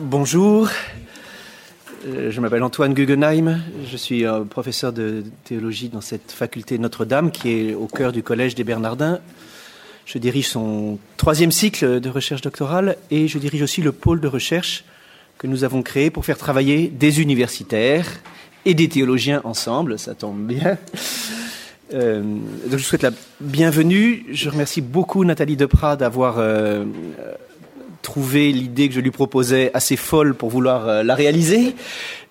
Bonjour, euh, je m'appelle Antoine Guggenheim, je suis professeur de théologie dans cette faculté Notre-Dame qui est au cœur du Collège des Bernardins. Je dirige son troisième cycle de recherche doctorale et je dirige aussi le pôle de recherche que nous avons créé pour faire travailler des universitaires et des théologiens ensemble, ça tombe bien. Euh, donc je souhaite la bienvenue. Je remercie beaucoup Nathalie Deprat d'avoir euh, trouvé l'idée que je lui proposais assez folle pour vouloir euh, la réaliser.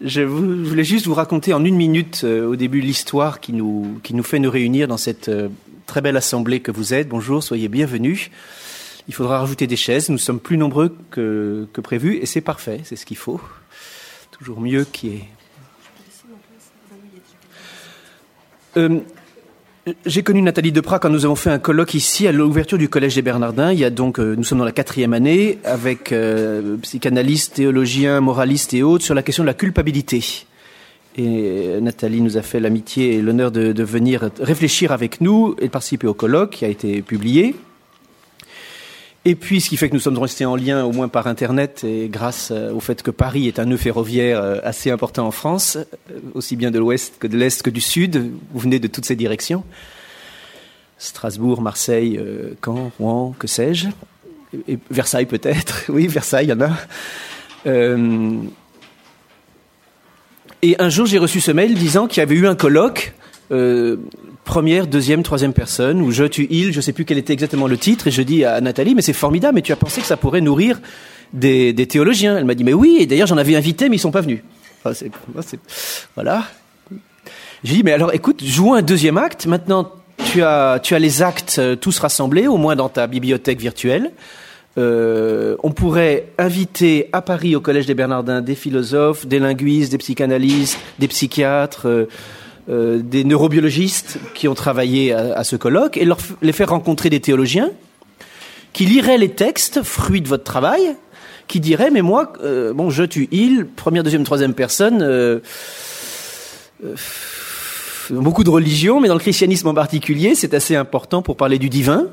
Je, voulais juste vous raconter en une minute euh, au début l'histoire qui nous, qui nous fait nous réunir dans cette euh, très belle assemblée que vous êtes. Bonjour, soyez bienvenus. Il faudra rajouter des chaises. Nous sommes plus nombreux que, que prévu et c'est parfait, c'est ce qu'il faut. Toujours mieux qu'il y ait. Euh, j'ai connu Nathalie Deprat quand nous avons fait un colloque ici à l'ouverture du Collège des Bernardins. Il y a donc, euh, nous sommes dans la quatrième année avec euh, psychanalystes, théologiens, moralistes et autres sur la question de la culpabilité. Et euh, Nathalie nous a fait l'amitié et l'honneur de, de, venir réfléchir avec nous et de participer au colloque qui a été publié. Et puis, ce qui fait que nous sommes restés en lien, au moins par Internet, et grâce euh, au fait que Paris est un nœud ferroviaire euh, assez important en France, euh, aussi bien de l'ouest que de l'est que du sud. Vous venez de toutes ces directions. Strasbourg, Marseille, Caen, Rouen, que sais-je. Et Versailles peut-être. Oui, Versailles, il y en a. Et un jour, j'ai reçu ce mail disant qu'il y avait eu un colloque première, deuxième, troisième personne, ou je, tu, il, je sais plus quel était exactement le titre, et je dis à Nathalie, mais c'est formidable, mais tu as pensé que ça pourrait nourrir des, théologiens Elle m'a dit, mais oui, et d'ailleurs j'en avais invité, mais ils sont pas venus. Enfin, c'est, voilà. J'ai dit, mais alors écoute, jouons un deuxième acte, maintenant tu as, tu as les actes euh, tous rassemblés, au moins dans ta bibliothèque virtuelle. Euh, on pourrait inviter à Paris, au Collège des Bernardins, des philosophes, des linguistes, des psychanalystes, des psychiatres, euh, euh, des neurobiologistes qui ont travaillé à, ce colloque et leur, les faire rencontrer des théologiens qui liraient les textes, fruits de votre travail, qui diraient mais moi, euh, bon, je tue il, première, deuxième, troisième personne. Euh, euh, beaucoup de religions, mais dans le christianisme en particulier, c'est assez important pour parler du divin.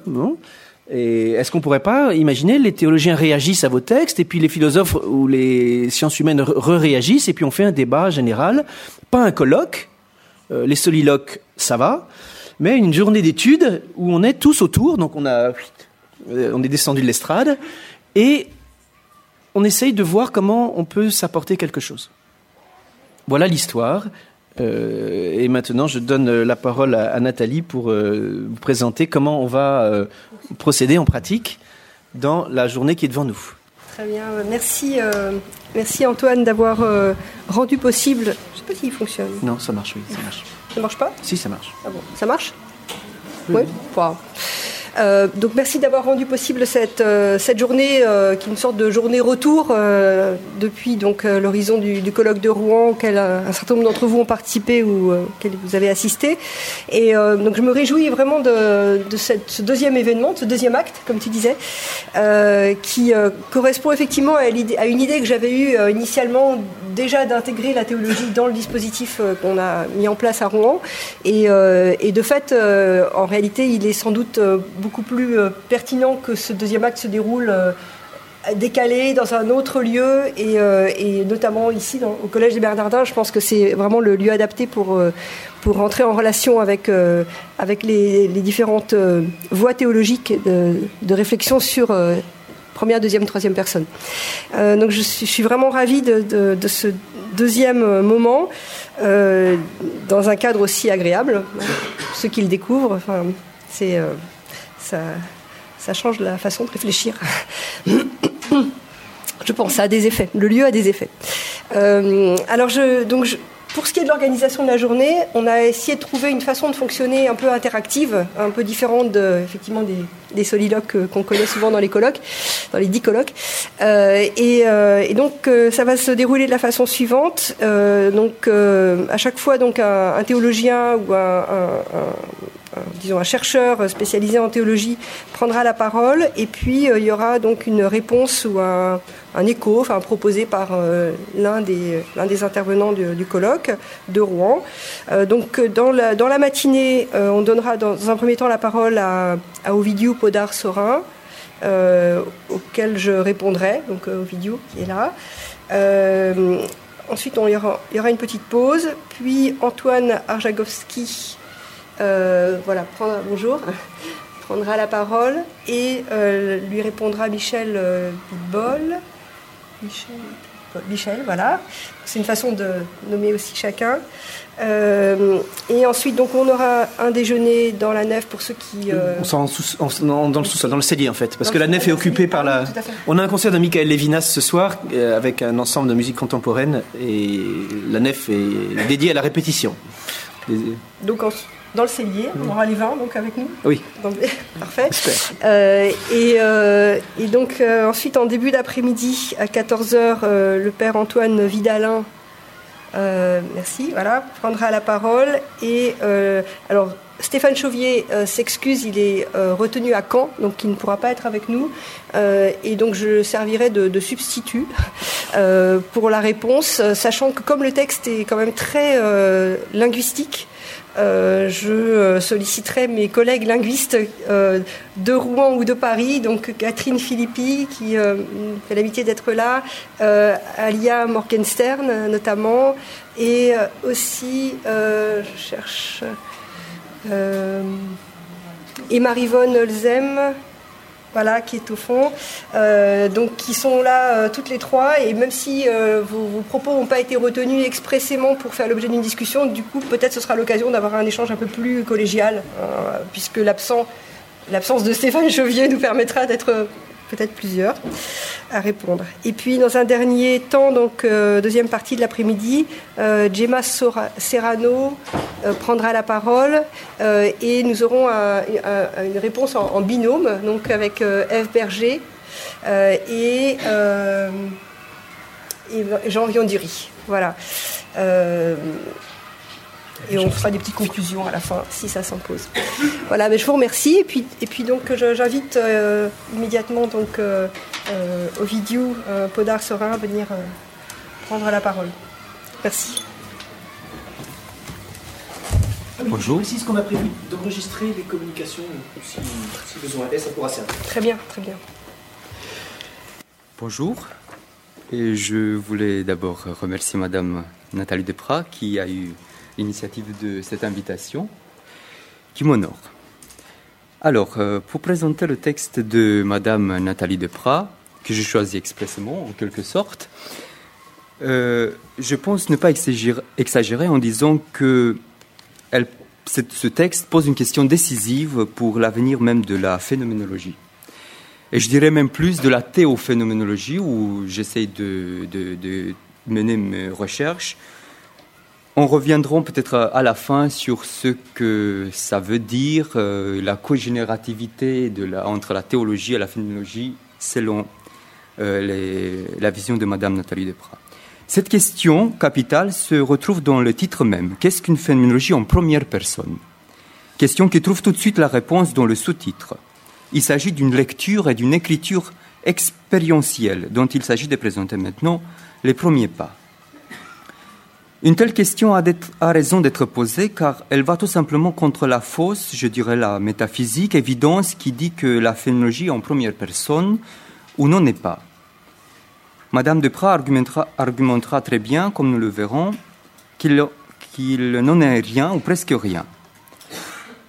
Et est-ce qu'on pourrait pas imaginer les théologiens réagissent à vos textes et puis les philosophes ou les sciences humaines re-réagissent et puis on fait un débat général, pas un colloque, euh, les soliloques, ça va, mais une journée d'études où on est tous autour, donc on a, on est descendu de l'estrade, et on essaye de voir comment on peut s'apporter quelque chose. Voilà l'histoire. Euh, et maintenant, je donne la parole à, Nathalie pour euh, vous présenter comment on va euh, procéder en pratique dans la journée qui est devant nous. Très bien, merci, euh, merci Antoine d'avoir euh, rendu possible. Je ne sais pas s'il fonctionne. Non, ça marche, oui, ça marche. Ça marche pas? Si, ça marche. Ah bon, ça marche? Oui. oui. Wow. Euh, donc merci d'avoir rendu possible cette, euh, cette journée euh, qui est une sorte de journée retour depuis donc l'horizon du, colloque de Rouen auquel un certain nombre d'entre vous ont participé ou auquel vous avez assisté. Et donc je me réjouis vraiment de, ce deuxième événement, de ce deuxième acte, comme tu disais, qui correspond effectivement à, une idée que j'avais eue initialement déjà d'intégrer la théologie dans le dispositif qu'on a mis en place à Rouen. Et de fait, en réalité, il est sans doute beaucoup plus euh, pertinent que ce deuxième acte se déroule euh, décalé dans un autre lieu et, euh, et notamment ici dans, au Collège des Bernardins. Je pense que c'est vraiment le lieu adapté pour, euh, pour en relation avec, avec les, différentes voies théologiques de, réflexion sur première, deuxième, troisième personne. Donc je suis, vraiment ravie de, ce deuxième moment dans un cadre aussi agréable. Ceux qui le découvrent, enfin, c'est ça, change la façon de réfléchir. je pense, ça a des effets. Le lieu a des effets. Euh, alors, je, donc, pour ce qui est de l'organisation de la journée, on a essayé de trouver une façon de fonctionner un peu interactive, un peu différente effectivement des, soliloques qu'on connaît souvent dans les colloques, dans les dix colloques. Euh, et, euh, donc euh, ça va se dérouler de la façon suivante. Euh, donc à chaque fois donc un, théologien ou un, disons un chercheur spécialisé en théologie prendra la parole et puis il y aura donc une réponse ou un, écho, proposé par euh, l'un des, intervenants du, colloque de Rouen. Euh, donc dans la, matinée, euh, on donnera dans un premier temps la parole à, Ovidiu Podar Sorin. auxquelles je répondrai, donc au vidéo qui est là. ensuite, il, y aura, il y aura une petite pause, puis Antoine Arjagowski voilà, bonjour, prendra la parole et lui répondra Michel Bidbol. Michel Michel, voilà. C'est une façon de nommer aussi chacun. Euh, et ensuite, donc, on aura un déjeuner dans la nef pour ceux qui. Euh, on s'en dans le sous-sol, dans le cellier en fait, parce que la nef est occupée par la. On a un concert de Michael Levinas ce soir euh, avec un ensemble de musique contemporaine et la nef est dédiée à la répétition. Donc, dans le cellier. On aura les vins donc avec nous. Oui. parfait. Euh, et, euh, et, donc euh, ensuite en début d'après-midi à 14h, le père Antoine Vidalin, merci, voilà, prendra la parole. Et alors Stéphane Chauvier s'excuse, il est retenu à Caen, donc il ne pourra pas être avec nous. et donc je servirai de, de substitut pour la réponse, sachant que comme le texte est quand même très linguistique, euh, je euh, solliciterai mes collègues linguistes euh, de Rouen ou de Paris, donc Catherine Philippi qui fait l'habitude d'être là, Alia Morgenstern notamment, et aussi, je cherche, et Marivonne Olzem voilà, qui est au fond, euh, donc qui sont là euh, toutes les trois. Et même si euh, vos, propos n'ont pas été retenus expressément pour faire l'objet d'une discussion, du coup, peut-être ce sera l'occasion d'avoir un échange un peu plus collégial, puisque l'absence de Stéphane Chauvier nous permettra d'être peut-être plusieurs, à répondre. Et puis, dans un dernier temps, donc euh, deuxième partie de l'après-midi, euh, Gemma Serrano euh, prendra la parole et nous aurons une réponse en, binôme, donc avec Eve Berger et, et Jean Viondiri. Voilà. Et on fera des petites conclusions à la fin si ça s'impose. Voilà, mais je vous remercie. Et puis, et puis donc j'invite euh, immédiatement donc euh, euh, Ovidiu Podar Sorin à venir prendre la parole. Merci. Bonjour. Je ce qu'on a prévu d'enregistrer les communications si, besoin est, ça pourra servir. Très bien, très bien. Bonjour. Et je voulais d'abord remercier Madame Nathalie Deprat qui a eu l'initiative de cette invitation qui m'honore. Alors, euh, pour présenter le texte de Madame Nathalie Deprat, que j'ai choisi expressément en quelque sorte, euh, je pense ne pas exagérer, en disant que ce texte pose une question décisive pour l'avenir même de la phénoménologie. Et je dirais même plus de la théophénoménologie, où j'essaie de, mener mes recherches on reviendra peut-être à la fin sur ce que ça veut dire euh, la cogénérativité entre la théologie et la phénoménologie selon euh, la vision de Madame Nathalie Deprat. Cette question capitale se retrouve dans le titre même. Qu'est-ce qu'une phénoménologie en première personne? Question qui trouve tout de suite la réponse dans le sous-titre. Il s'agit d'une lecture et d'une écriture expérientielle dont il s'agit de présenter maintenant les premiers pas. Une telle question a, raison d'être posée car elle va tout simplement contre la fausse, je dirais la métaphysique, évidence qui dit que la phénoménologie en première personne ou non n'est pas. Madame Deprat argumentera, argumentera, très bien, comme nous le verrons, qu'il n'en est rien ou presque rien.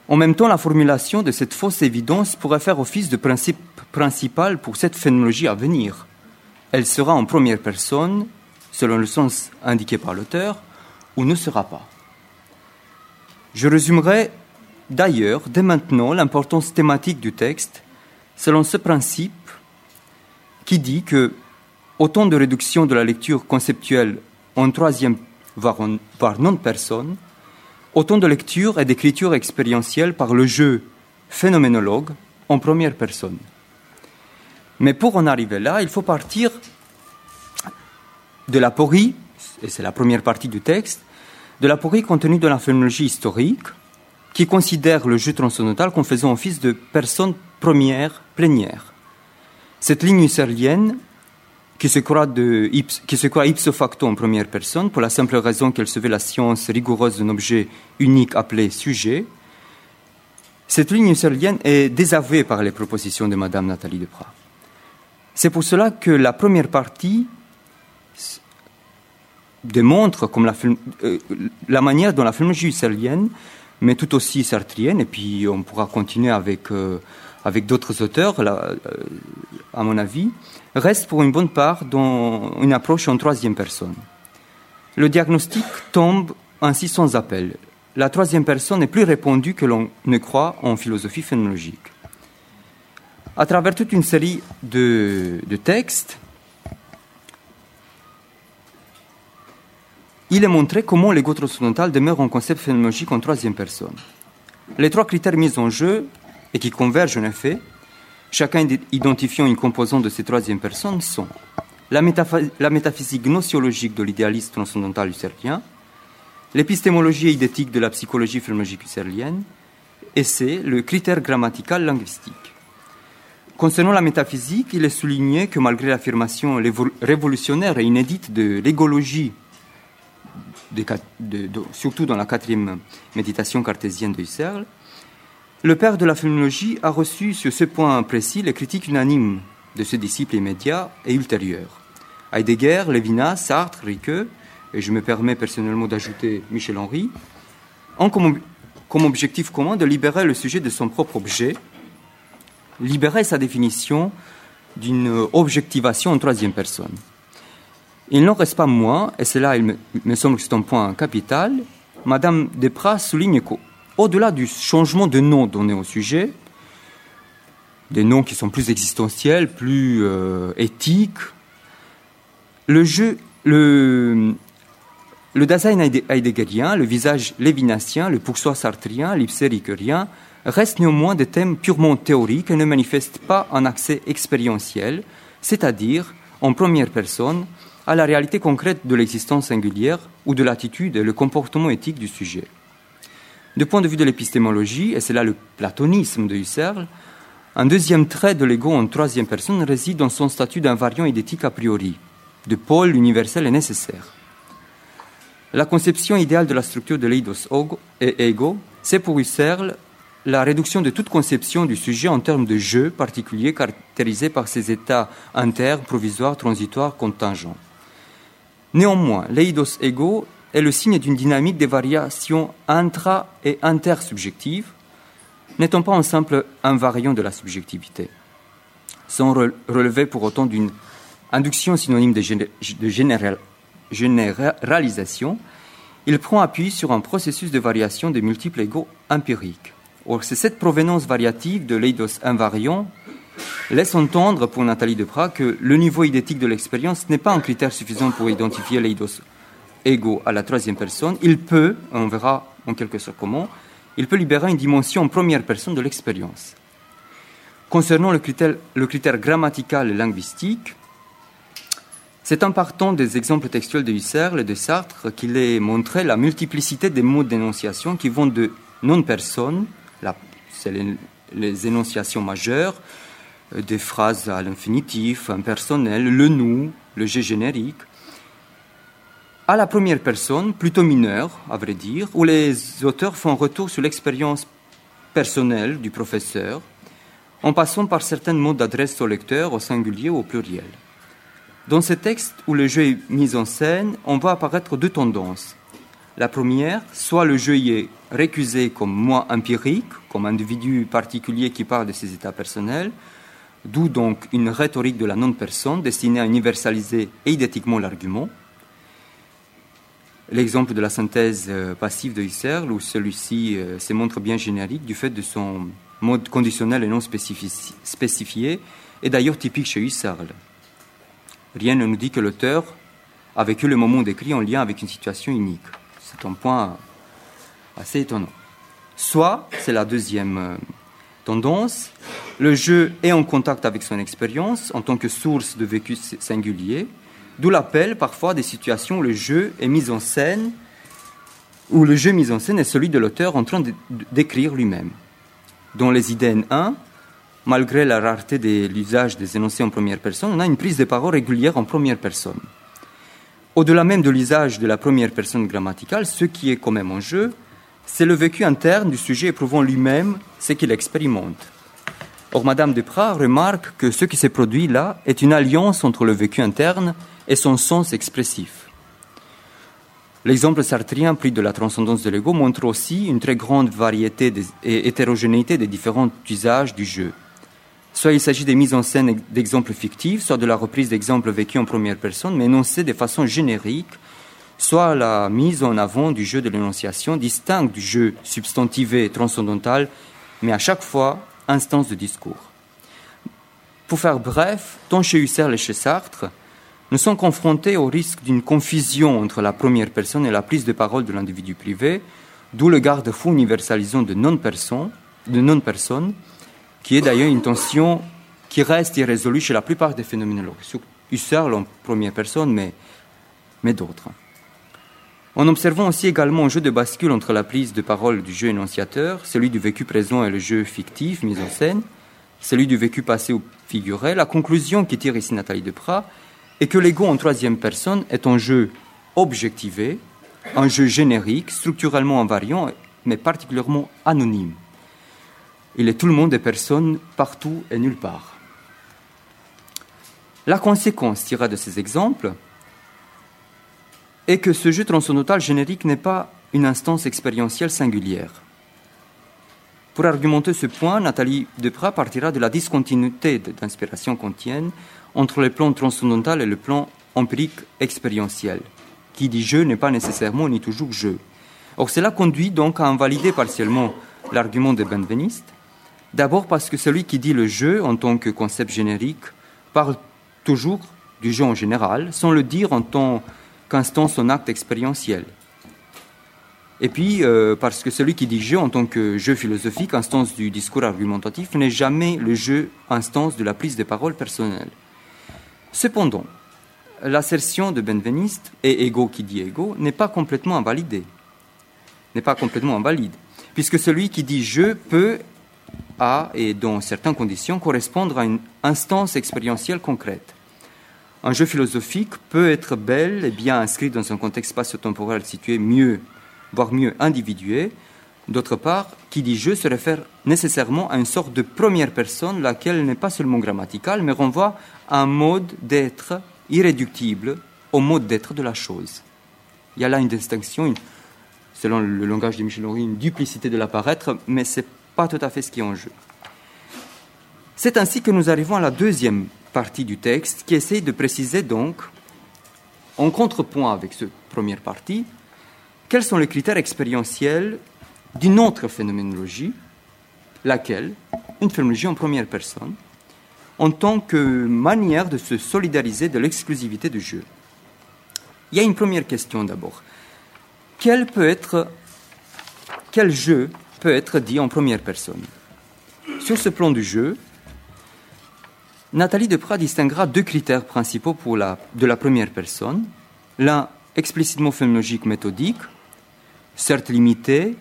En même temps, la formulation de cette fausse évidence pourrait faire office de principe principal pour cette phénoménologie à venir. Elle sera en première personne, selon le sens indiqué par l'auteur, ou ne sera pas. Je résumerai d'ailleurs dès maintenant l'importance thématique du texte selon ce principe qui dit que autant de réduction de la lecture conceptuelle en troisième, voire, non-personne, autant de lecture et d'écriture expérientielle par le jeu phénoménologue en première personne. Mais pour en arriver là, il faut partir de l'aporie, et c'est la première partie du texte, de l'aporie contenue dans la phénoménologie historique, qui considère le jeu transcendantal comme faisant office de personne première plénière. Cette ligne husserlienne, qui se, croit ipso facto en première personne, pour la simple raison qu'elle se veut la science rigoureuse d'un objet unique appelé sujet, Cette ligne husserlienne est désavouée par les propositions de Madame Nathalie Deprat. C'est pour cela que la première partie démontre comme la, euh, la manière dont la philologie husserlienne, mais tout aussi sartrienne, et puis on pourra continuer avec, euh, avec d'autres auteurs, euh, à mon avis, reste pour une bonne part dans une approche en troisième personne. Le diagnostic tombe ainsi sans appel. La troisième personne est plus répandue que l'on ne croit en philosophie phénoménologique. À travers toute une série de, de textes, il est montré comment l'ego transcendantal demeure un concept phénoménologique en troisième personne. Les trois critères mis en jeu et qui convergent en effet, chacun identifiant une composante de ces troisième personnes, sont la, métaphysique gnossiologique de l'idéaliste transcendantal husserlien, l'épistémologie idétique de la psychologie phénoménologique husserlienne, et c'est le critère grammatical linguistique. Concernant la métaphysique, il est souligné que malgré l'affirmation révolutionnaire et inédite de l'égologie surtout dans la quatrième méditation cartésienne de Husserl, le père de la phénoménologie a reçu sur ce point précis les critiques unanimes de ses disciples immédiats et ultérieurs. Heidegger, Lévinas, Sartre, Ricoeur, et je me permets personnellement d'ajouter Michel Henry, ont comme objectif commun de libérer le sujet de son propre objet, libérer sa définition d'une objectivation en troisième personne. Il n'en reste pas moins, et cela, il me, semble que c'est un point capital, Madame Desprats souligne qu'au-delà du changement de nom donné au sujet, des noms qui sont plus existentiels, plus euh, éthiques, le jeu, le, le Dasein heideggerien, le visage lévinassien, le pourçois sartrien, l'ipséricurien, restent néanmoins des thèmes purement théoriques et ne manifestent pas un accès expérientiel, c'est-à-dire en première personne, à la réalité concrète de l'existence singulière ou de l'attitude et le comportement éthique du sujet. Du point de vue de l'épistémologie, et c'est là le platonisme de Husserl, un deuxième trait de l'ego en troisième personne réside dans son statut d'invariant idétique a priori, de pôle universel et nécessaire. La conception idéale de la structure de l'eidos et ego, c'est pour Husserl la réduction de toute conception du sujet en termes de jeu particulier caractérisé par ses états inter, provisoires, transitoires, contingents. Néanmoins, l'eidos ego est le signe d'une dynamique des variations intra- et intersubjectives, n'étant pas un simple invariant de la subjectivité. Sans relever pour autant d'une induction synonyme de, généralisation, il prend appui sur un processus de variation des multiples égaux empiriques. Or, c'est cette provenance variative de l'eidos invariant laisse entendre pour Nathalie Deprat que le niveau idétique de l'expérience n'est pas un critère suffisant pour identifier l'eidos égaux à la troisième personne. Il peut, on verra en quelque sorte comment, il peut libérer une dimension en première personne de l'expérience. Concernant le critère, grammatical et linguistique, c'est en partant des exemples textuels de Husserl et de Sartre qu'il est montré la multiplicité des mots d'énonciation qui vont de non-personne, c'est les, énonciations majeures, des phrases à l'infinitif, impersonnel, le nous, le G générique, à la première personne, plutôt mineure, à vrai dire, où les auteurs font retour sur l'expérience personnelle du professeur, en passant par certains mots d'adresse au lecteur, au singulier ou au pluriel. Dans ce texte où le jeu est mis en scène, on voit apparaître deux tendances. La première, soit le jeu y est récusé comme moi empirique, comme individu particulier qui parle de ses états personnels, d'où donc une rhétorique de la non-personne destinée à universaliser idétiquement l'argument. L'exemple de la synthèse euh, passive de Husserl, où celui-ci euh, se montre bien générique du fait de son mode conditionnel et non spécifié, est d'ailleurs typique chez Husserl. Rien ne nous dit que l'auteur a vécu le moment décrit en lien avec une situation unique. C'est un point assez étonnant. Soit, c'est la deuxième euh, tendance, le jeu est en contact avec son expérience en tant que source de vécu singulier, d'où l'appel parfois des situations où le jeu est mis en scène, où le jeu mis en scène est celui de l'auteur en train d'écrire lui-même. Dans les idées 1, malgré la rareté de l'usage des énoncés en première personne, on a une prise de parole régulière en première personne. Au-delà même de l'usage de la première personne grammaticale, ce qui est quand même en jeu, c'est le vécu interne du sujet éprouvant lui-même ce qu'il expérimente. Or, Madame Duprat remarque que ce qui s'est produit là est une alliance entre le vécu interne et son sens expressif. L'exemple sartrien pris de la transcendance de l'ego montre aussi une très grande variété et hétérogénéité des différents usages du jeu. Soit il s'agit des mises en scène d'exemples fictifs, soit de la reprise d'exemples vécus en première personne, mais énoncés de façon générique, soit la mise en avant du jeu de l'énonciation, distinct du jeu substantivé transcendantal, mais à chaque fois instance de discours. Pour faire bref, tant chez Husserl et chez Sartre, nous sommes confrontés au risque d'une confusion entre la première personne et la prise de parole de l'individu privé, d'où le garde-fou universalisant de non-personne, non-personne, qui est d'ailleurs une tension qui reste irrésolue chez la plupart des phénoménologues, Husserl en première personne, mais, mais d'autres. En observant aussi également un jeu de bascule entre la prise de parole du jeu énonciateur, celui du vécu présent et le jeu fictif mis en scène, celui du vécu passé ou figuré, la conclusion qui tire ici Nathalie Deprat et que l'ego en troisième personne est un jeu objectivé, un jeu générique, structurellement invariant, mais particulièrement anonyme. Il est tout le monde des personnes partout et nulle part. La conséquence tirée de ces exemples est que ce jeu transcendantal générique n'est pas une instance expérientielle singulière. Pour argumenter ce point, Nathalie Deprat partira de la discontinuité d'inspiration qu'on tienne entre le plan transcendantal et le plan empirique expérientiel. Qui dit jeu n'est pas nécessairement ni toujours jeu. Or, cela conduit donc à invalider partiellement l'argument de Benveniste. D'abord parce que celui qui dit le jeu en tant que concept générique parle toujours du jeu en général, sans le dire en tant qu'instance en acte expérientiel. Et puis, euh, parce que celui qui dit jeu en tant que jeu philosophique, instance du discours argumentatif, n'est jamais le jeu, instance de la prise de parole personnelle. Cependant, l'assertion de Benveniste, et ego qui dit ego, n'est pas complètement invalidée. N'est pas complètement invalide. Puisque celui qui dit je peut, à et dans certaines conditions, correspondre à une instance expérientielle concrète. Un jeu philosophique peut être bel et bien inscrit dans un contexte spatio-temporel situé mieux, voire mieux individué, D'autre part, qui dit je se réfère nécessairement à une sorte de première personne, laquelle n'est pas seulement grammaticale, mais renvoie à un mode d'être irréductible au mode d'être de la chose. Il y a là une distinction, selon le langage de Michel Henry, une duplicité de l'apparaître, mais ce n'est pas tout à fait ce qui est en jeu. C'est ainsi que nous arrivons à la deuxième partie du texte, qui essaye de préciser donc, en contrepoint avec cette première partie, quels sont les critères expérientiels d'une autre phénoménologie, laquelle, une phénoménologie en première personne, en tant que manière de se solidariser de l'exclusivité du jeu. Il y a une première question d'abord. Quel peut être, quel jeu peut être dit en première personne? Sur ce plan du jeu, Nathalie Deprat distinguera deux critères principaux pour la, de la première personne. L'un explicitement phénoménologique méthodique, certes limité,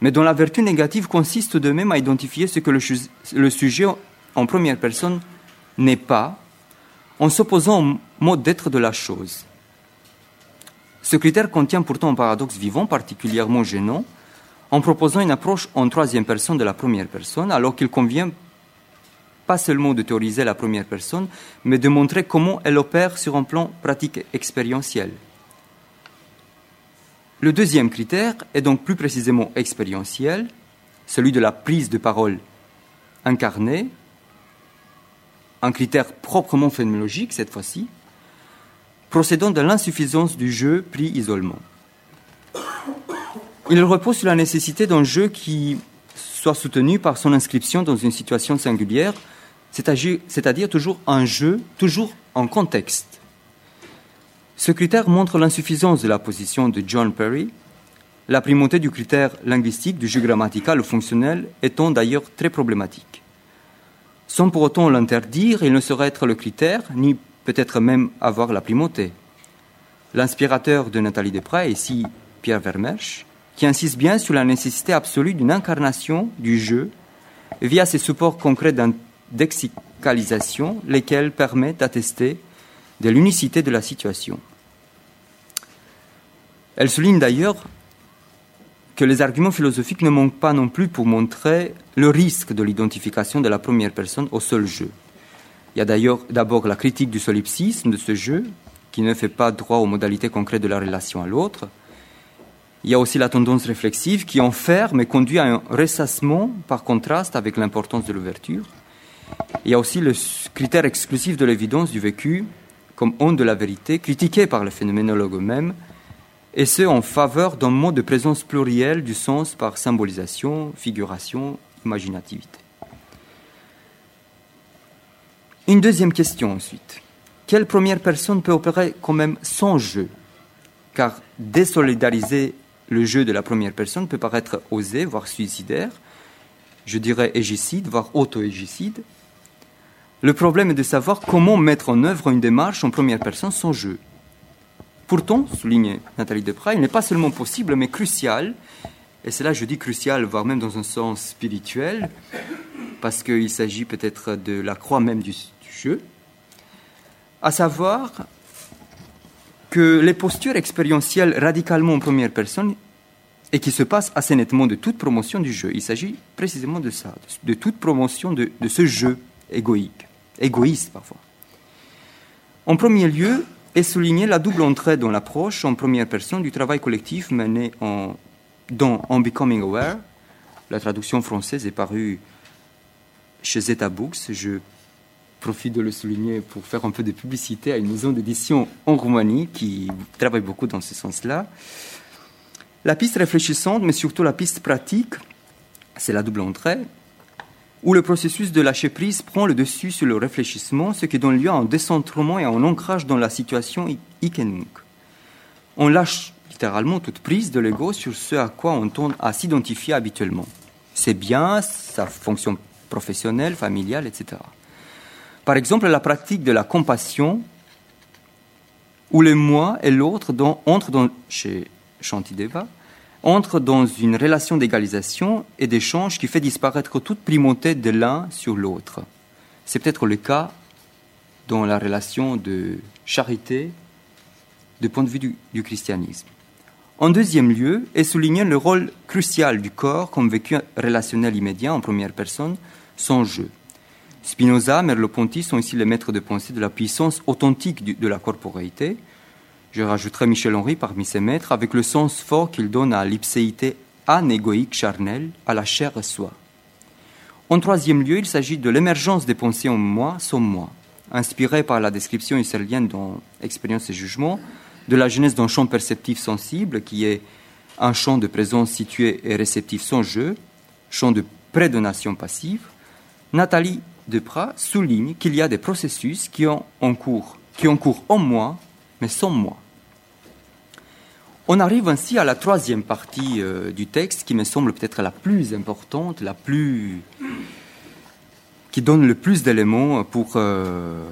mais dont la vertu négative consiste de même à identifier ce que le, sujet en première personne n'est pas, en s'opposant au mode d'être de la chose. Ce critère contient pourtant un paradoxe vivant particulièrement gênant, en proposant une approche en troisième personne de la première personne, alors qu'il convient pas seulement de théoriser la première personne, mais de montrer comment elle opère sur un plan pratique expérientiel. Le deuxième critère est donc plus précisément expérientiel, celui de la prise de parole incarnée, un critère proprement phénoménologique cette fois-ci, procédant de l'insuffisance du jeu pris isolement. Il repose sur la nécessité d'un jeu qui soit soutenu par son inscription dans une situation singulière, c'est-à-dire toujours un jeu, toujours en contexte. Ce critère montre l'insuffisance de la position de John Perry, la primauté du critère linguistique du jeu grammatical ou fonctionnel étant d'ailleurs très problématique. Sans pour autant l'interdire, il ne saurait être le critère, ni peut-être même avoir la primauté. L'inspirateur de Nathalie Desprez ici Pierre Vermersch, qui insiste bien sur la nécessité absolue d'une incarnation du jeu via ses supports concrets d'exicalisation, lesquels permettent d'attester de l'unicité de la situation. Elle souligne d'ailleurs que les arguments philosophiques ne manquent pas non plus pour montrer le risque de l'identification de la première personne au seul jeu. Il y a d'ailleurs d'abord la critique du solipsisme de ce jeu, qui ne fait pas droit aux modalités concrètes de la relation à l'autre. Il y a aussi la tendance réflexive qui enferme et conduit à un ressassement par contraste avec l'importance de l'ouverture. Il y a aussi le critère exclusif de l'évidence du vécu comme onde de la vérité, critiqué par le phénoménologue eux-mêmes, et ce en faveur d'un mode de présence plurielle du sens par symbolisation, figuration, imaginativité. Une deuxième question ensuite. Quelle première personne peut opérer quand même sans jeu? Car désolidariser le jeu de la première personne peut paraître osé, voire suicidaire, je dirais égicide, voire auto-égicide. Le problème est de savoir comment mettre en œuvre une démarche en première personne sans jeu. Pourtant, souligne Nathalie Deprat, il n'est pas seulement possible, mais crucial, et c'est là je dis crucial, voire même dans un sens spirituel, parce qu'il s'agit peut-être de la croix même du, jeu, à savoir que les postures expérientielles radicalement en première personne et qui se passent assez nettement de toute promotion du jeu. Il s'agit précisément de ça, de toute promotion de ce jeu égoïque, égoïste parfois. En premier lieu, est souligner la double entrée dans l'approche en première personne du travail collectif mené en, dans Becoming Aware. La traduction française est parue chez Zeta Books. Je profite de le souligner pour faire un peu de publicité à une maison d'édition en Roumanie qui travaille beaucoup dans ce sens-là. La piste réfléchissante, mais surtout la piste pratique, c'est la double entrée, où le processus de lâcher prise prend le dessus sur le réfléchissement, ce qui donne lieu à un décentrement et à un ancrage dans la situation hic. On lâche littéralement toute prise de l'ego sur ce à quoi on tend à s'identifier habituellement. C'est bien, sa fonction professionnelle, familiale, etc. Par exemple, la pratique de la compassion, où le moi et l'autre entrent dans, chez Shantideva, entre dans une relation d'égalisation et d'échange qui fait disparaître toute primauté de l'un sur l'autre. C'est peut-être le cas dans la relation de charité du point de vue du, christianisme. En deuxième lieu, est souligné le rôle crucial du corps comme vécu relationnel immédiat en première personne, sans jeu. Spinoza, Merleau-Ponty sont ici les maîtres de pensée de la puissance authentique de la corporéité, je rajouterai Michel Henry parmi ses maîtres avec le sens fort qu'il donne à l'ipséité anégoïque charnelle, à la chair et soi. En troisième lieu, il s'agit de l'émergence des pensées en moi, sans moi, inspirée par la description husserlienne dans Expérience et jugement, de la genèse d'un champ perceptif sensible qui est un champ de présence situé et réceptif sans jeu, champ de prédonation passive. Nathalie Deprat souligne qu'il y a des processus qui ont cours, qui ont cours en moi, mais sans moi. On arrive ainsi à la troisième partie euh, du texte qui me semble peut-être la plus importante, la plus qui donne le plus d'éléments pour, euh,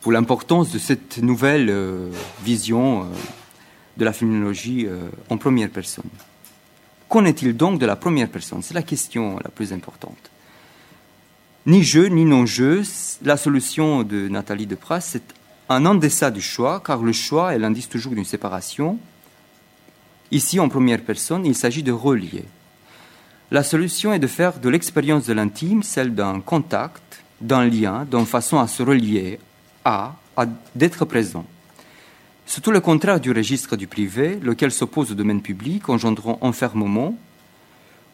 pour l'importance de cette nouvelle euh, vision de la euh, en première personne. Qu'en est-il donc de la première personne? C'est la question la plus importante. Ni jeu, ni non-jeu, la solution de Nathalie Depras, c'est un en deçà du choix, car le choix est l'indice toujours d'une séparation, Ici, en première personne, il s'agit de relier. La solution est de faire de l'expérience de l'intime celle d'un contact, d'un lien, d'une façon à se relier, à, à d'être présent. C'est tout le contraire du registre du privé, lequel s'oppose au domaine public, engendrant enfermement,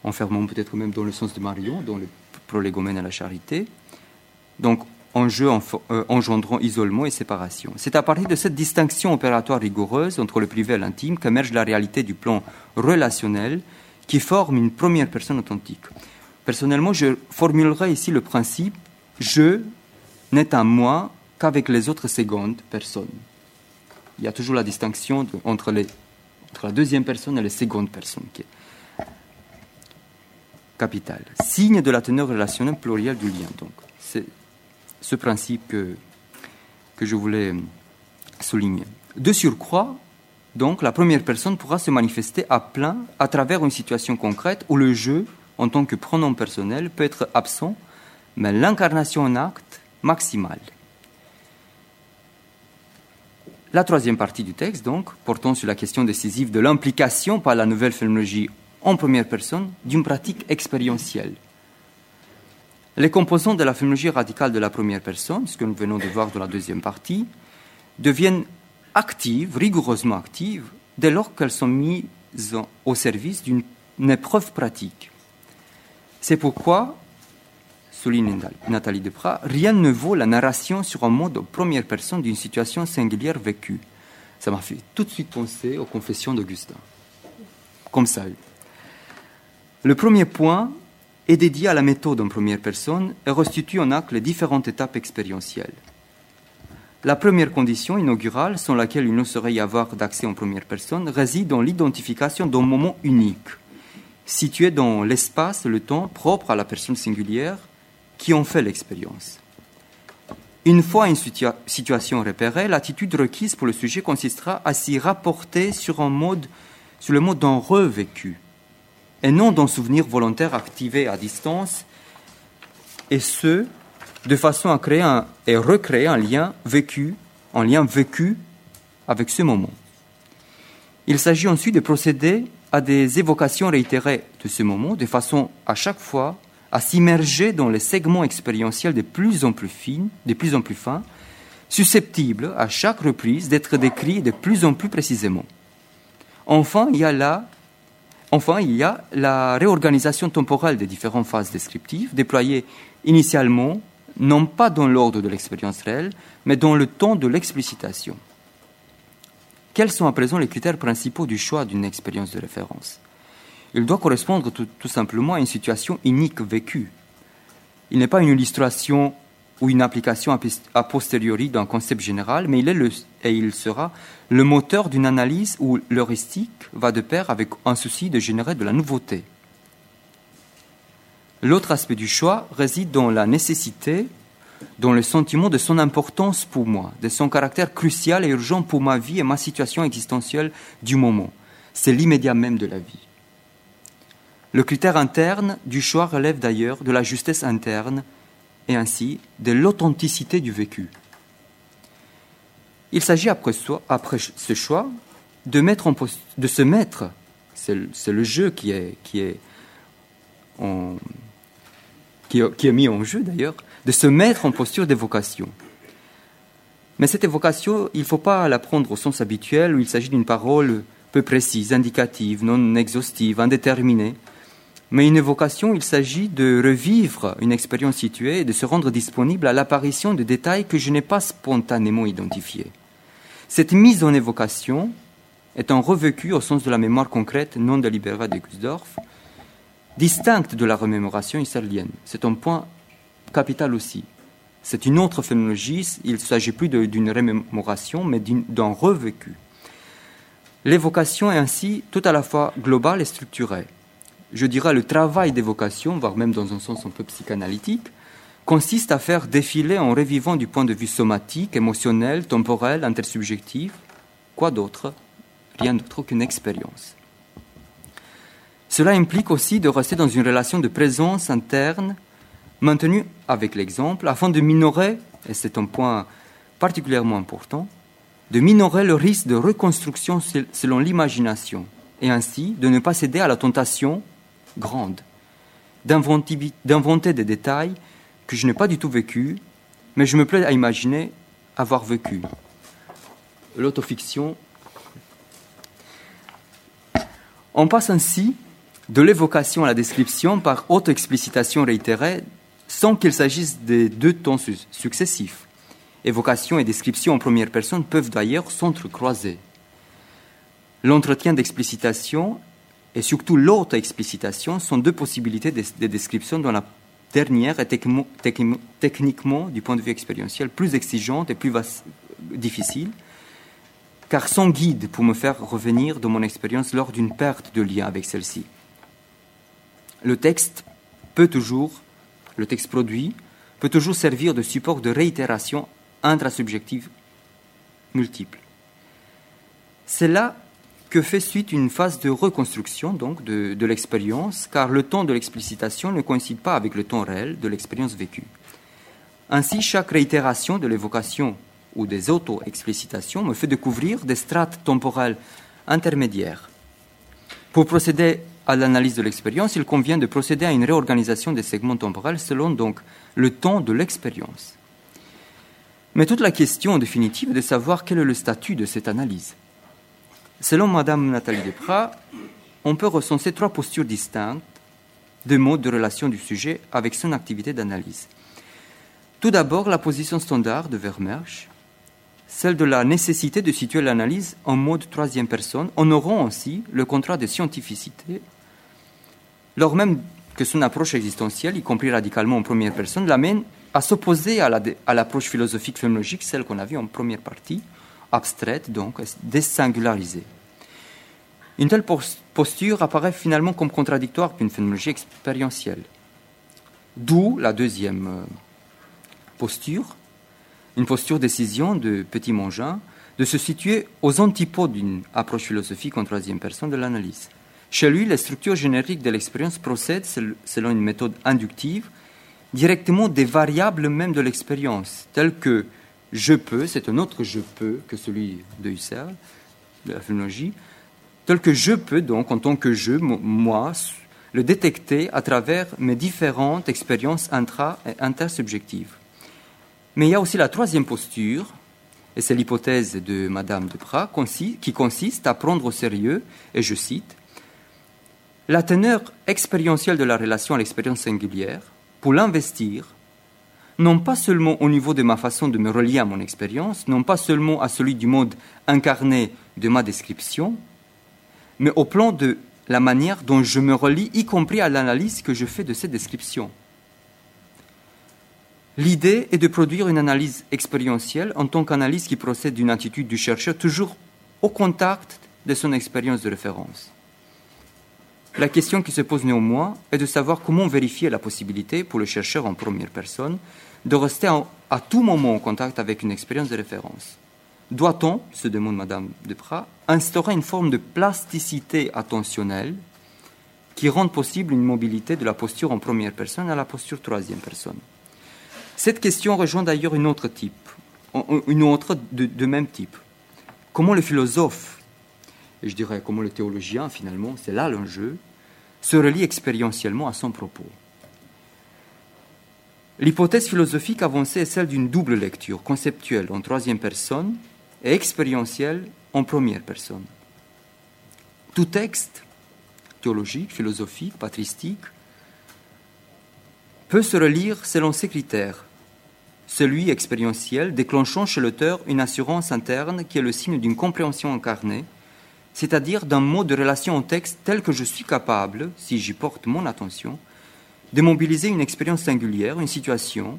enfermement peut-être même dans le sens de Marion, dans le prolégomène à la charité. Donc, enjeu euh, engendrant isolement et séparation. C'est à partir de cette distinction opératoire rigoureuse entre le privé et l'intime qu'émerge la réalité du plan relationnel qui forme une première personne authentique. Personnellement, je formulerai ici le principe je n'est un moi qu'avec les autres secondes personnes. Il y a toujours la distinction entre, la deuxième personne et les secondes personnes qui est capitale. Signe de la teneur relationnelle plurielle du lien. Donc, ce principe que, je voulais souligner. De surcroît, donc, la première personne pourra se manifester à plein à travers une situation concrète où le jeu, en tant que pronom personnel, peut être absent, mais l'incarnation en acte maximale. La troisième partie du texte, donc, portant sur la question décisive de l'implication par la nouvelle phénoménologie en première personne d'une pratique expérientielle. Les composants de la phénoménologie radicale de la première personne, ce que nous venons de voir dans la deuxième partie, deviennent actives, rigoureusement actives, dès lors qu'elles sont mises au service d'une épreuve pratique. C'est pourquoi, souligne Nathalie Deprat, rien ne vaut la narration sur un mode première personne d'une situation singulière vécue. Ça m'a fait tout de suite penser aux confessions d'Augustin. Comme ça. Le premier point est dédié à la méthode en première personne et restitue en acte les différentes étapes expérientielles. La première condition inaugurale, sans laquelle il ne saurait y avoir d'accès en première personne, réside dans l'identification d'un moment unique, situé dans l'espace le temps propre à la personne singulière qui en fait l'expérience. Une fois une situation repérée, l'attitude requise pour le sujet consistera à s'y rapporter sur, sur le mode d'un revécu, et non d'un souvenir volontaire activé à distance, et ce, de façon à créer et recréer un lien vécu, un lien vécu avec ce moment. Il s'agit ensuite de procéder à des évocations réitérées de ce moment, de façon à chaque fois à s'immerger dans les segments expérientiels de plus en plus fins, de plus en plus fins, susceptibles à chaque reprise d'être décrits de plus en plus précisément. Enfin, il y a là, enfin, il y a la réorganisation temporelle des différentes phases descriptives, déployées initialement non pas dans l'ordre de l'expérience réelle, mais dans le temps de l'explicitation. Quels sont à présent les critères principaux du choix d'une expérience de référence? Il doit correspondre tout, simplement à une situation unique vécue. Il n'est pas une illustration ou une application a posteriori d'un concept général, mais il est le, et il sera le moteur d'une analyse où l'heuristique va de pair avec un souci de générer de la nouveauté. L'autre aspect du choix réside dans la nécessité, dans le sentiment de son importance pour moi, de son caractère crucial et urgent pour ma vie et ma situation existentielle du moment. C'est l'immédiat même de la vie. Le critère interne du choix relève d'ailleurs de la justesse interne et ainsi de l'authenticité du vécu. Il s'agit après, ce choix de, mettre se mettre, c'est le jeu qui est, qui, est mis en jeu d'ailleurs, de se mettre en posture d'évocation. Mais cette évocation, il ne faut pas la prendre au sens habituel où il s'agit d'une parole peu précise, indicative, non exhaustive, indéterminée. Mais une évocation, il s'agit de revivre une expérience située et de se rendre disponible à l'apparition de détails que je n'ai pas spontanément identifiés. Cette mise en évocation est un revécu au sens de la mémoire concrète non délibérée de Gusdorf, distincte de la remémoration israélienne. C'est un point capital aussi. C'est une autre phénoménologie, il ne s'agit plus d'une remémoration, mais d'un revécu. L'évocation est ainsi tout à la fois globale et structurée. Je dirais le travail d'évocation, voire même dans un sens un peu psychanalytique, consiste à faire défiler en revivant du point de vue somatique, émotionnel, temporel, intersubjectif, quoi d'autre? Rien d'autre qu'une expérience. Cela implique aussi de rester dans une relation de présence interne maintenue avec l'exemple afin de minorer, et c'est un point particulièrement important, de minorer le risque de reconstruction selon l'imagination et ainsi de ne pas céder à la tentation grande d'inventer des détails que je n'ai pas du tout vécu, mais je me plais à imaginer avoir vécu. L'autofiction. On passe ainsi de l'évocation à la description par auto-explicitation réitérée sans qu'il s'agisse de deux temps successifs. Évocation et description en première personne peuvent d'ailleurs s'entrecroiser. L'entretien d'explicitation et surtout l'auto-explicitation sont deux possibilités de, description dont la dernière est techniquement, du point de vue expérientiel, plus exigeante et plus difficile, car sans guide pour me faire revenir de mon expérience lors d'une perte de lien avec celle-ci le texte peut toujours, le texte produit, peut toujours servir de support de réitération intrasubjective multiple. C'est là que fait suite une phase de reconstruction donc de, l'expérience, car le temps de l'explicitation ne coïncide pas avec le temps réel de l'expérience vécue. Ainsi, chaque réitération de l'évocation ou des auto-explicitations me fait découvrir des strates temporelles intermédiaires. Pour procéder à l'analyse de l'expérience, il convient de procéder à une réorganisation des segments temporels selon donc le temps de l'expérience. Mais toute la question définitive est de savoir quel est le statut de cette analyse. Selon Madame Nathalie Desprat, on peut recenser trois postures distinctes de mode de relation du sujet avec son activité d'analyse. Tout d'abord, la position standard de Vermeersch, celle de la nécessité de situer l'analyse en mode troisième personne, honorant ainsi le contrat de scientificité, lors même que son approche existentielle, y compris radicalement en première personne, l'amène à s'opposer à l'approche philosophique phénoménologique, celle qu'on a vue en première partie, abstraite donc, désingularisée. Une telle posture apparaît finalement comme contradictoire qu'une phénoménologie expérientielle. D'où la deuxième euh, posture, une posture décision de Petit Mongin de se situer aux antipodes d'une approche philosophique en troisième personne de l'analyse. Chez lui, les structures génériques de l'expérience procèdent, selon une méthode inductive, directement des variables même de l'expérience, telles que je peux, c'est un autre je peux que celui de Husserl, de la phénoménologie, tel que je peux donc, en tant que je, moi, le détecter à travers mes différentes expériences intra- et intersubjectives. Mais il y a aussi la troisième posture, et c'est l'hypothèse de Madame de Prat, qui consiste à prendre au sérieux, et je cite, la teneur expérientielle de la relation à l'expérience singulière, pour l'investir, non pas seulement au niveau de ma façon de me relier à mon expérience, non pas seulement à celui du mode incarné de ma description, mais au plan de la manière dont je me relie, y compris à l'analyse que je fais de cette description. L'idée est de produire une analyse expérientielle en tant qu'analyse qui procède d'une attitude du chercheur toujours au contact de son expérience de référence. La question qui se pose néanmoins est de savoir comment vérifier la possibilité pour le chercheur en première personne de rester à tout moment en contact avec une expérience de référence. Doit-on, se demande Madame Deprat, instaurer une forme de plasticité attentionnelle qui rende possible une mobilité de la posture en première personne à la posture troisième personne? Cette question rejoint d'ailleurs une autre type, une autre de, même type. Comment le philosophe, et je dirais comment le théologien finalement, c'est là l'enjeu, se relie expérientiellement à son propos? L'hypothèse philosophique avancée est celle d'une double lecture conceptuelle en troisième personne et expérientielle en première personne. Tout texte, théologique, philosophique, patristique, peut se relire selon ces critères. Celui expérientiel déclenchant chez l'auteur une assurance interne qui est le signe d'une compréhension incarnée, c'est-à-dire d'un mode de relation au texte tel que je suis capable, si j'y porte mon attention, de mobiliser une expérience singulière, une situation,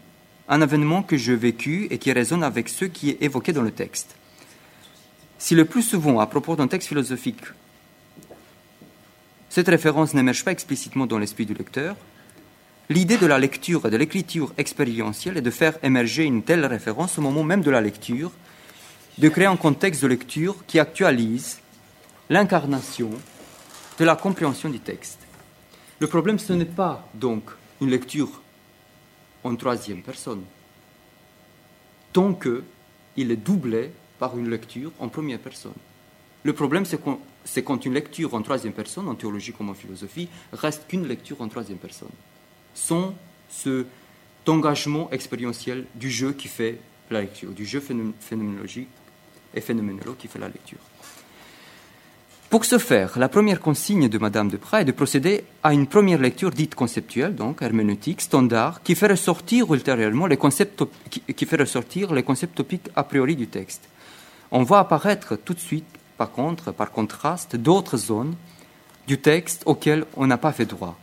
un événement que j'ai vécu et qui résonne avec ce qui est évoqué dans le texte. Si le plus souvent, à propos d'un texte philosophique, cette référence n'émerge pas explicitement dans l'esprit du lecteur, l'idée de la lecture et de l'écriture expérientielle est de faire émerger une telle référence au moment même de la lecture, de créer un contexte de lecture qui actualise l'incarnation de la compréhension du texte. Le problème, ce n'est pas donc une lecture en troisième personne, tant qu'il est doublé par une lecture en première personne. Le problème, c'est quand, une lecture en troisième personne, en théologie comme en philosophie, reste qu'une lecture en troisième personne, sans cet engagement expérientiel du jeu qui fait la lecture, du jeu phénoménologique et phénoménologique qui fait la lecture. Pour ce faire, la première consigne de Madame de Prat est de procéder à une première lecture dite conceptuelle, donc herméneutique, standard, qui fait ressortir ultérieurement les concepts, qui fait ressortir les concepts topiques a priori du texte on voit apparaître tout de suite, par contre, par contraste, d'autres zones du texte auxquelles on n'a pas fait droit.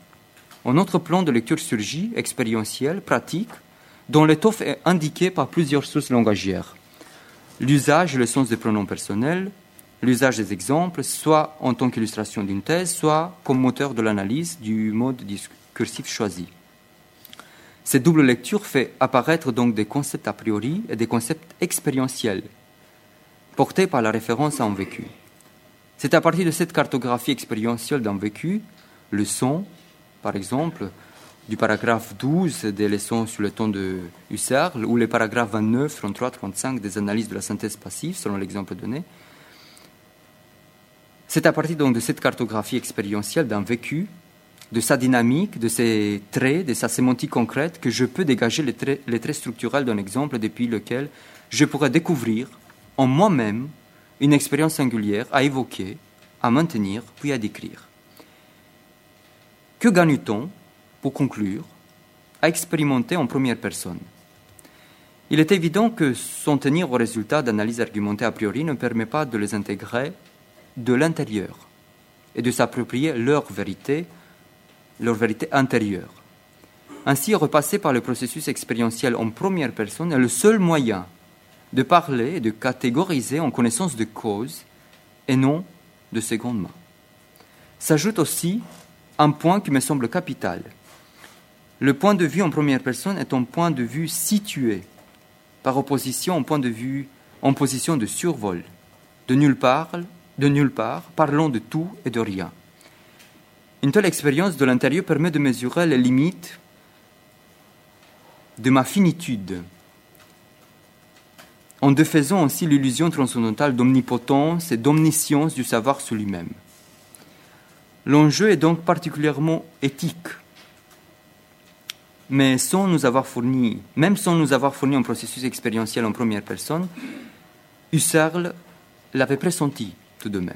Un autre plan de lecture surgit, expérientiel, pratique, dont l'étoffe est indiquée par plusieurs sources langagières. L'usage le sens des pronoms personnels, l'usage des exemples, soit en tant qu'illustration d'une thèse, soit comme moteur de l'analyse du mode discursif choisi. Cette double lecture fait apparaître donc des concepts a priori et des concepts expérientiels porté par la référence à un vécu. C'est à partir de cette cartographie expérientielle d'un vécu, le son, par exemple, du paragraphe 12 des leçons sur le ton de Husserl, ou les paragraphes 29, 33, 35 des analyses de la synthèse passive, selon l'exemple donné, C'est à partir donc de cette cartographie expérientielle d'un vécu, de sa dynamique, de ses traits, de sa sémantique concrète, que je peux dégager les traits, les traits structurels d'un exemple depuis lequel je pourrais découvrir en moi-même une expérience singulière à évoquer, à maintenir, puis à décrire. Que gagne-t-on, pour conclure, à expérimenter en première personne? Il est évident que s'en tenir aux résultats d'analyse argumentée a priori ne permet pas de les intégrer de l'intérieur et de s'approprier leur vérité, leur vérité intérieure. Ainsi, repasser par le processus expérientiel en première personne est le seul moyen de parler et de catégoriser en connaissance de cause et non de seconde main. S'ajoute aussi un point qui me semble capital. Le point de vue en première personne est un point de vue situé, par opposition au point de vue en position de survol, de nulle part, de nulle part, parlant de tout et de rien. Une telle expérience de l'intérieur permet de mesurer les limites de ma finitude, en défaisant ainsi l'illusion transcendantale d'omnipotence et d'omniscience du savoir sur lui-même. L'enjeu est donc particulièrement éthique, mais sans nous avoir fourni, même sans nous avoir fourni un processus expérientiel en première personne, Husserl l'avait pressenti tout de même.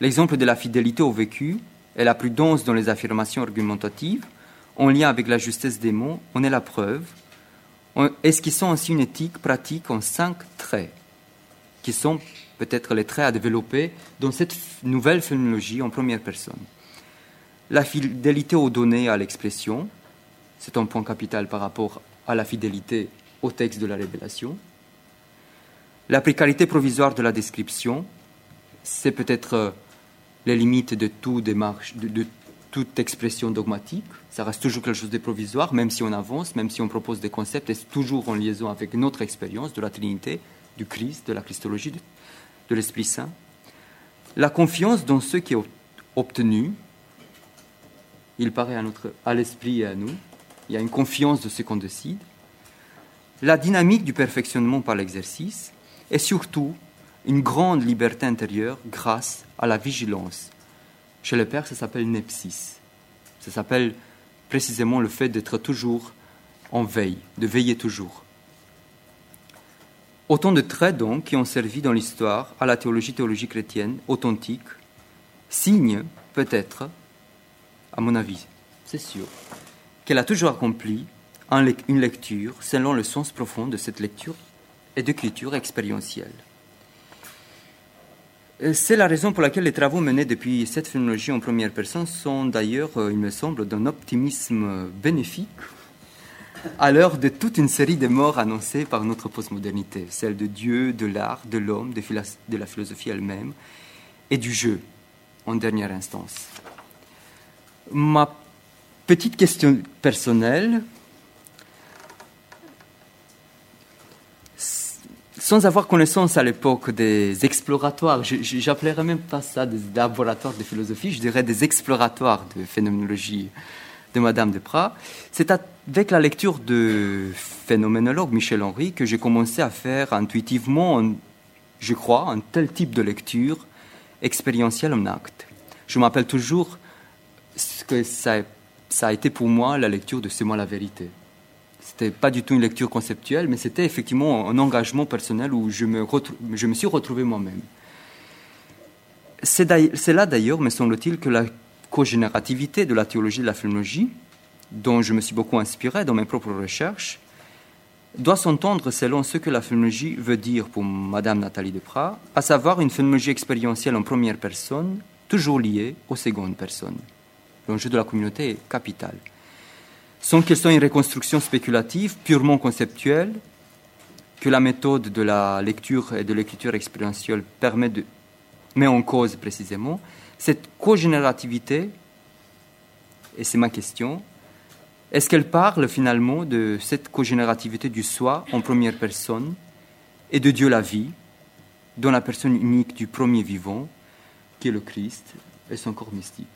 L'exemple de la fidélité au vécu et la prudence dans les affirmations argumentatives, en lien avec la justesse des mots, en est la preuve, esquissant ainsi une éthique pratique en cinq traits, qui sont peut-être les traits à développer dans cette nouvelle phénoménologie en première personne? La fidélité aux données et à l'expression, c'est un point capital par rapport à la fidélité au texte de la révélation. La précarité provisoire de la description, c'est peut-être euh, les limites de, tout démarche, de, toute expression dogmatique. Ça reste toujours quelque chose de provisoire, même si on avance, même si on propose des concepts, et c'est toujours en liaison avec notre expérience de la Trinité, du Christ, de la Christologie, de, l'Esprit Saint. La confiance dans ce qui est obtenu, il paraît à, notre, à l'esprit et à nous. Il y a une confiance de ce qu'on décide. La dynamique du perfectionnement par l'exercice, et surtout une grande liberté intérieure grâce à la vigilance. Chez le Père, ça s'appelle nepsis. Ça s'appelle précisément le fait d'être toujours en veille, de veiller toujours. Autant de traits donc qui ont servi dans l'histoire à la théologie théologie chrétienne authentique, signe peut-être, à mon avis, c'est sûr, qu'elle a toujours accompli une lecture selon le sens profond de cette lecture et d'écriture expérientielle. Euh, c'est la raison pour laquelle les travaux menés depuis cette phénoménologie en première personne sont d'ailleurs, euh, il me semble, d'un optimisme bénéfique à l'heure de toute une série de morts annoncées par notre postmodernité, celle de Dieu, de l'art, de l'homme, de, la philosophie elle-même et du jeu, en dernière instance. Ma petite question personnelle, sans avoir connaissance à l'époque des exploratoires, j'appellerais même pas ça des laboratoires de philosophie, je dirais des exploratoires de phénoménologie de Madame de Prat, c'est avec la lecture de phénoménologue Michel Henry que j'ai commencé à faire intuitivement, je crois, un tel type de lecture expérientielle en acte. Je m'appelle toujours ce que ça, ça a été pour moi la lecture de C'est moi la vérité n'était pas du tout une lecture conceptuelle, mais c'était effectivement un engagement personnel où je me, suis retrouvé moi-même. C'est là d'ailleurs, me semble-t-il, que la cogénérativité de la théologie de la philologie, dont je me suis beaucoup inspiré dans mes propres recherches, doit s'entendre selon ce que la phénoménologie veut dire pour Madame Nathalie Deprat, à savoir une phénoménologie expérientielle en première personne, toujours liée aux secondes personnes. L'enjeu de la communauté est capital sans qu'elle soit une reconstruction spéculative, purement conceptuelle, que la méthode de la lecture et de l'écriture expérientielle permet de, met en cause précisément, cette cogénérativité, et c'est ma question, est-ce qu'elle parle finalement de cette cogénérativité du soi en première personne et de Dieu la vie, dans la personne unique du premier vivant, qui est le Christ et son corps mystique?